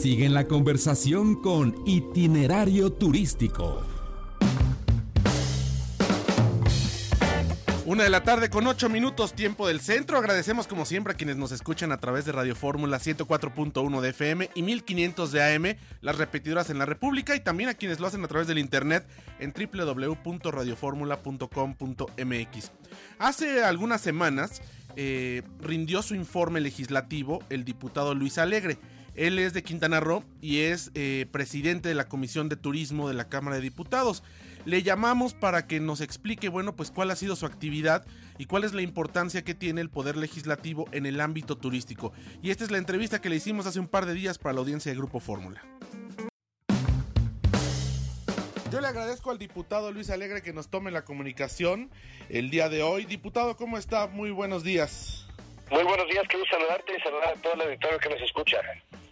Sigue la conversación con Itinerario Turístico. Una de la tarde con ocho minutos tiempo del centro. Agradecemos como siempre a quienes nos escuchan a través de Radio Fórmula 104.1 de FM y 1500 de AM, las repetidoras en la República y también a quienes lo hacen a través del internet en www.radioformula.com.mx. Hace algunas semanas eh, rindió su informe legislativo el diputado Luis Alegre. Él es de Quintana Roo y es eh, presidente de la Comisión de Turismo de la Cámara de Diputados. Le llamamos para que nos explique, bueno, pues cuál ha sido su actividad y cuál es la importancia que tiene el poder legislativo en el ámbito turístico. Y esta es la entrevista que le hicimos hace un par de días para la audiencia de Grupo Fórmula. Yo le agradezco al diputado Luis Alegre que nos tome la comunicación el día de hoy. Diputado, ¿cómo está? Muy buenos días. Muy buenos días, quiero saludarte y saludar a todo el auditorio que nos escucha.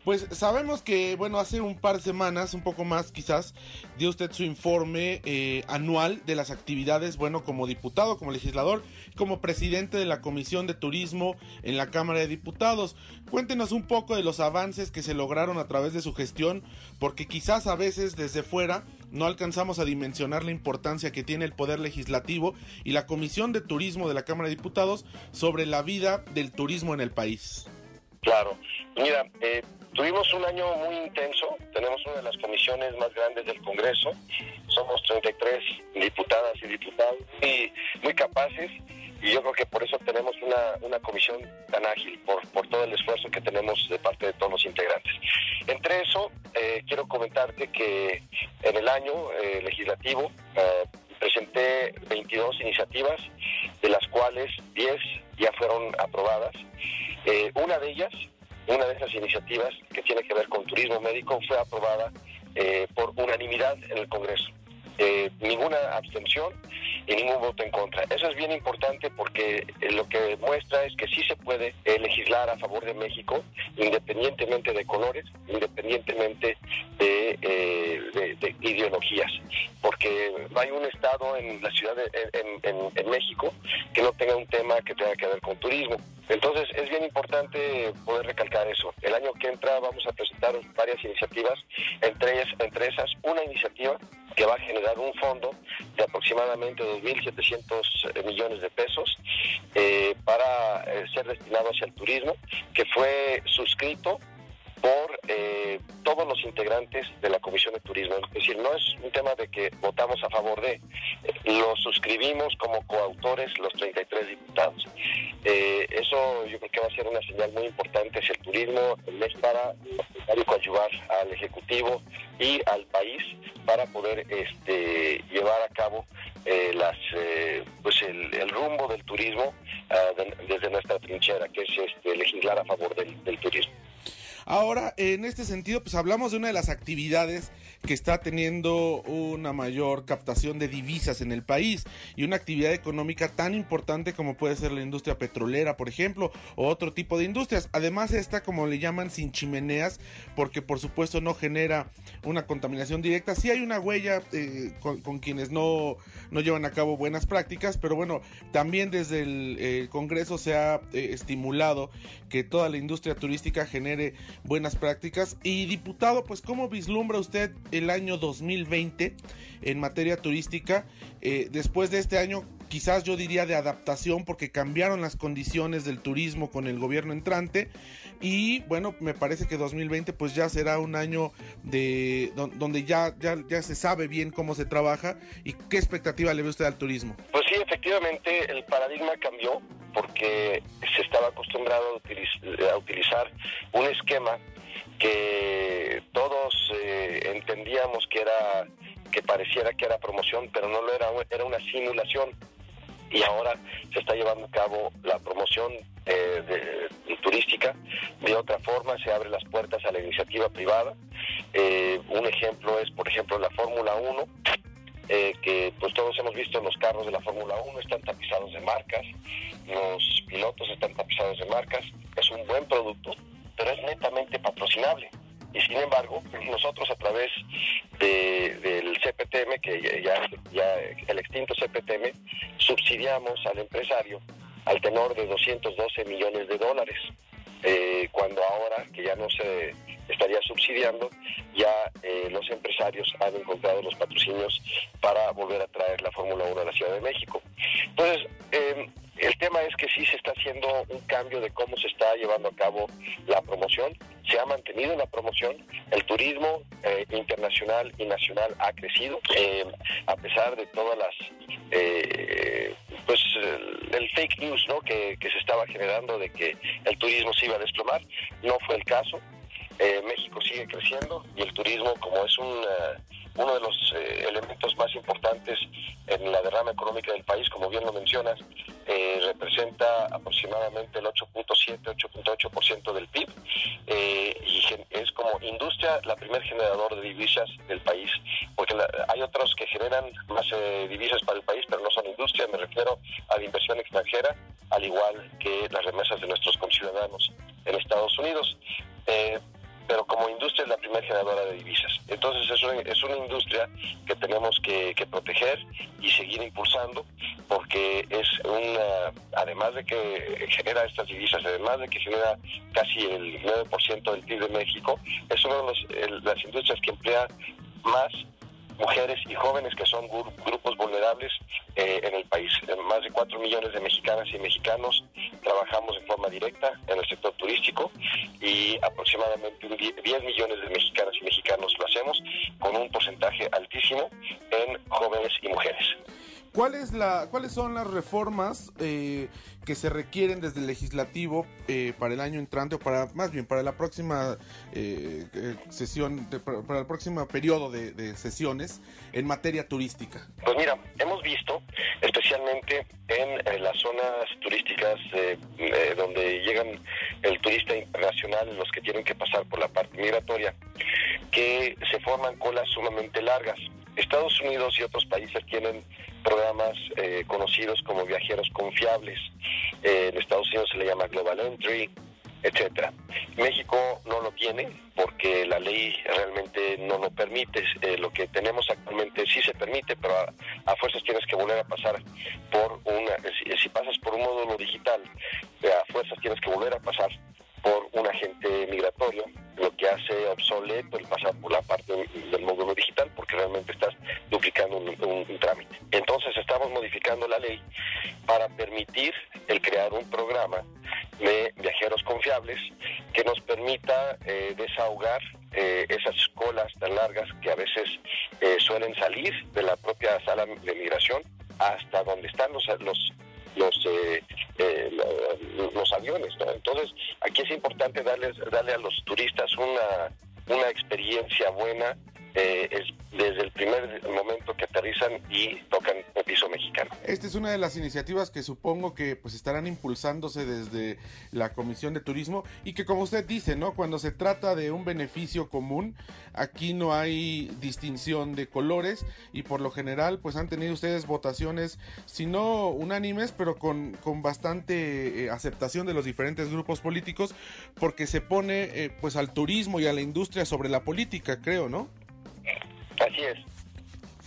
Pues sabemos que, bueno, hace un par de semanas, un poco más quizás, dio usted su informe eh, anual de las actividades, bueno, como diputado, como legislador, como presidente de la Comisión de Turismo en la Cámara de Diputados. Cuéntenos un poco de los avances que se lograron a través de su gestión, porque quizás a veces desde fuera no alcanzamos a dimensionar la importancia que tiene el Poder Legislativo y la Comisión de Turismo de la Cámara de Diputados sobre la vida del turismo en el país. Claro, mira, eh, tuvimos un año muy intenso, tenemos una de las comisiones más grandes del Congreso, somos 33 diputadas y diputados y muy capaces y yo creo que por eso tenemos una, una comisión tan ágil, por, por todo el esfuerzo que tenemos de parte de todos los integrantes. Entre eso, eh, quiero comentarte que en el año eh, legislativo eh, presenté 22 iniciativas, de las cuales 10 ya fueron aprobadas. Eh, una de ellas, una de esas iniciativas que tiene que ver con turismo médico, fue aprobada eh, por unanimidad en el Congreso. Eh, ninguna abstención y ningún voto en contra. Eso es bien importante porque eh, lo que muestra es que sí se puede legislar a favor de México, independientemente de colores, independientemente de, de, de ideologías, porque no hay un estado en la ciudad, de, en, México, que no tenga un tema que tenga que ver con turismo. Entonces es bien importante poder recalcar eso. El año que entra vamos a presentar varias iniciativas, entre ellas, entre esas una iniciativa que va a generar un fondo de aproximadamente 2.700 millones de pesos eh, para eh, ser destinado hacia el turismo, que fue suscrito eh, todos los integrantes de la Comisión de Turismo. Es decir, no es un tema de que votamos a favor de, lo suscribimos como coautores los 33 diputados. Eh, eso yo creo que va a ser una señal muy importante hacia el turismo, es para ayudar al Ejecutivo y al país para poder este, llevar a cabo eh, eh, pues el, rumbo del turismo de, desde nuestra trinchera, que es este, legislar a favor del turismo. Ahora, en este sentido, pues hablamos de una de las actividades que está teniendo una mayor captación de divisas en el país y una actividad económica tan importante como puede ser la industria petrolera, por ejemplo, o otro tipo de industrias. Además, esta, como le llaman, sin chimeneas, porque por supuesto no genera una contaminación directa. Sí hay una huella eh, con, con, quienes no, no llevan a cabo buenas prácticas, pero bueno, también desde el Congreso se ha eh, estimulado que toda la industria turística genere buenas prácticas. Y diputado, pues ¿cómo vislumbra usted el año 2020 en materia turística? Eh, después de este año, quizás yo diría de adaptación porque cambiaron las condiciones del turismo con el gobierno entrante y bueno, me parece que 2020 pues ya será un año de donde ya, ya, ya se sabe bien cómo se trabaja y qué expectativa le ve usted al turismo. Pues sí, efectivamente el paradigma cambió porque se estaba acostumbrado a, utiliz a utilizar un esquema que todos eh, entendíamos que era que pareciera que era promoción, pero no lo era, era una simulación. Y ahora se está llevando a cabo la promoción eh, de, turística. De otra forma, se abren las puertas a la iniciativa privada. Eh, un ejemplo es, por ejemplo, la Fórmula 1, eh, que pues todos hemos visto los carros de la Fórmula 1 están tapizados de marcas, los pilotos están tapizados de marcas, es un buen producto, pero es netamente patrocinable. Y sin embargo, nosotros a través de, del CPTM, que ya, ya el extinto CPTM, subsidiamos al empresario al tenor de 212 millones de dólares. Eh, cuando ahora que ya no se estaría subsidiando, ya eh, los empresarios han encontrado los patrocinios para volver a traer la Fórmula 1 a la Ciudad de México. Entonces, eh, el tema es que sí se está haciendo un cambio de cómo se está llevando a cabo la promoción. Se ha mantenido la promoción. El turismo eh, internacional y nacional ha crecido, eh, a pesar de todas las, eh, pues, el, fake news, ¿no? Que, que se estaba generando de que el turismo se iba a desplomar. No fue el caso. México sigue creciendo y el turismo, como es un uno de los eh, elementos más importantes en la derrama económica del país, como bien lo mencionas, eh, representa aproximadamente el 8.7, 8.8% del PIB eh, y es como industria la primer generador de divisas del país, porque hay otros que generan más divisas para el país, pero no son industria, me refiero a la inversión extranjera, al igual que las remesas de nuestros conciudadanos en Estados Unidos pero como industria es la primera generadora de divisas. Entonces es una, es una industria que tenemos que, proteger y seguir impulsando porque es una, además de que genera estas divisas, además de que genera casi el 9% del PIB de México, es una de las industrias que emplea más mujeres y jóvenes que son grupos vulnerables eh, en el país. Más de 4 millones de mexicanas y mexicanos trabajamos en forma directa en el sector turístico y aproximadamente 10 millones de mexicanas y mexicanos lo hacemos con un porcentaje altísimo en jóvenes y mujeres. ¿Cuál es la, ¿Cuáles son las reformas eh, que se requieren desde el legislativo eh, para el año entrante o para más bien para la próxima eh, sesión, para, el próximo periodo de, sesiones en materia turística? Pues mira, hemos visto especialmente en, las zonas turísticas donde llegan el turista internacional, los que tienen que pasar por la parte migratoria, que se forman colas sumamente largas. Estados Unidos y otros países tienen programas eh, conocidos como viajeros confiables. Eh, en Estados Unidos se le llama Global Entry, etcétera. México no lo tiene porque la ley realmente no lo permite. Eh, lo que tenemos actualmente sí se permite, pero a, fuerzas tienes que volver a pasar por una. Si, pasas por un módulo digital, a fuerzas tienes que volver a pasar por un agente migratorio, lo que hace obsoleto el pasar por la parte del módulo digital, porque realmente estás duplicando un trámite. Entonces estamos modificando la ley para permitir el crear un programa de viajeros confiables que nos permita eh, desahogar eh, esas colas tan largas que a veces eh, suelen salir de la propia sala de migración hasta donde están los los los, los aviones. Entonces, aquí es importante darles, darle a los turistas una, una experiencia buena eh, es desde el primer momento que aterrizan y tocan piso mexicano. Esta es una de las iniciativas que supongo que pues estarán impulsándose desde la Comisión de Turismo y que como usted dice, ¿no? Cuando se trata de un beneficio común, aquí no hay distinción de colores y por lo general pues han tenido ustedes votaciones, si no unánimes, pero con, con bastante eh, aceptación de los diferentes grupos políticos porque se pone eh, pues al turismo y a la industria sobre la política, creo, ¿no? Así es.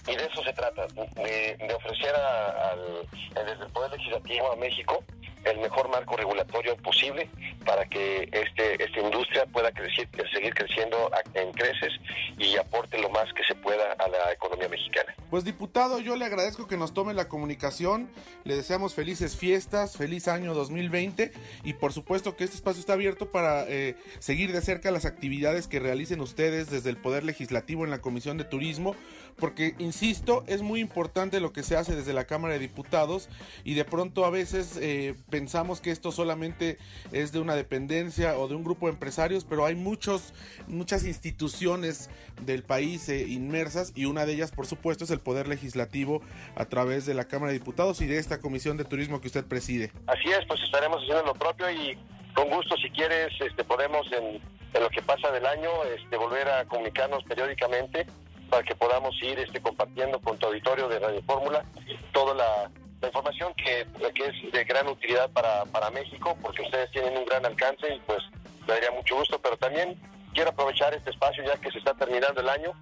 Y de eso se trata, de, ofrecer al, desde el Poder Legislativo a México el mejor marco regulatorio posible para que este esta industria pueda crecer, seguir creciendo en creces y aporte lo más que se pueda a la economía mexicana. Pues diputado, yo le agradezco que nos tome la comunicación, le deseamos felices fiestas, feliz año 2020 y por supuesto que este espacio está abierto para eh, seguir de cerca las actividades que realicen ustedes desde el Poder Legislativo en la Comisión de Turismo, porque insisto, es muy importante lo que se hace desde la Cámara de Diputados y de pronto a veces eh, pensamos que esto solamente es de una dependencia o de un grupo de empresarios, pero hay muchos, muchas instituciones del país eh, inmersas y una de ellas, por supuesto, es el Poder Legislativo a través de la Cámara de Diputados y de esta Comisión de Turismo que usted preside. Así es, pues estaremos haciendo lo propio y con gusto, si quieres, este, podemos en, lo que pasa del año este, volver a comunicarnos periódicamente para que podamos ir este, compartiendo con tu auditorio de Radio Fórmula toda la la información que, que es de gran utilidad para, para México, porque ustedes tienen un gran alcance y pues me daría mucho gusto, pero también quiero aprovechar este espacio ya que se está terminando el año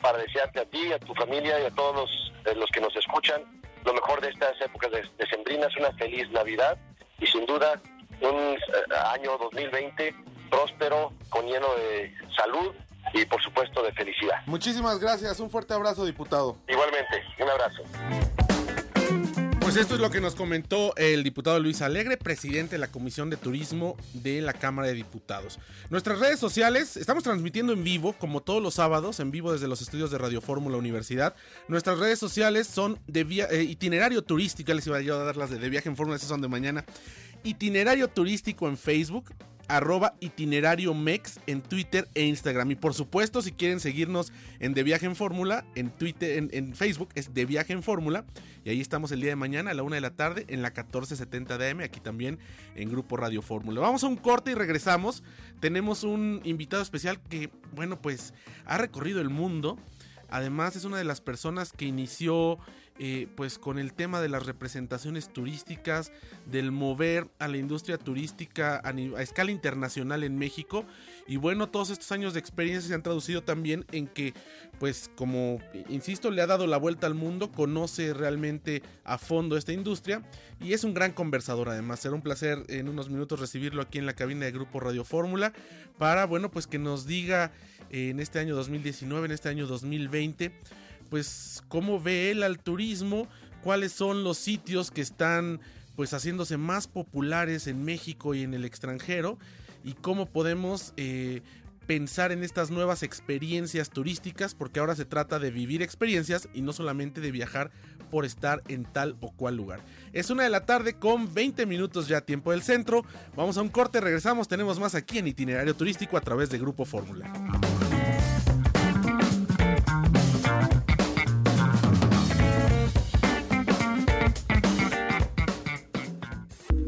para desearte a ti, a tu familia y a todos los, eh, los que nos escuchan lo mejor de estas épocas de, sembrinas, una feliz Navidad y sin duda un eh, año 2020 próspero, con lleno de salud y por supuesto de felicidad. Muchísimas gracias, un fuerte abrazo diputado. Igualmente, un abrazo. Pues esto es lo que nos comentó el diputado Luis Alegre, presidente de la Comisión de Turismo de la Cámara de Diputados. Nuestras redes sociales, estamos transmitiendo en vivo, como todos los sábados, en vivo desde los estudios de Radio Fórmula Universidad. Nuestras redes sociales son de vía, eh, itinerario turístico, les iba a dar las de, de viaje en Fórmula, esas son de mañana. Itinerario turístico en Facebook, arroba itinerario mex en Twitter e Instagram. Y por supuesto, si quieren seguirnos en De Viaje en Fórmula, en Twitter, en, Facebook es De Viaje en Fórmula. Y ahí estamos el día de mañana a la una de la tarde en la 1470 DM, aquí también en Grupo Radio Fórmula. Vamos a un corte y regresamos. Tenemos un invitado especial que, bueno, pues ha recorrido el mundo. Además es una de las personas que inició eh, pues con el tema de las representaciones turísticas, del mover a la industria turística a, escala internacional en México. Y bueno, todos estos años de experiencia se han traducido también en que, pues como insisto, le ha dado la vuelta al mundo, conoce realmente a fondo esta industria y es un gran conversador además. Será un placer en unos minutos recibirlo aquí en la cabina de Grupo Radio Fórmula para, bueno, pues que nos diga en este año 2019, en este año 2020, pues cómo ve él al turismo, cuáles son los sitios que están pues haciéndose más populares en México y en el extranjero y cómo podemos eh, pensar en estas nuevas experiencias turísticas porque ahora se trata de vivir experiencias y no solamente de viajar por estar en tal o cual lugar. Es una de la tarde con 20 minutos ya tiempo del centro. Vamos a un corte, regresamos, tenemos más aquí en itinerario turístico a través de Grupo Fórmula.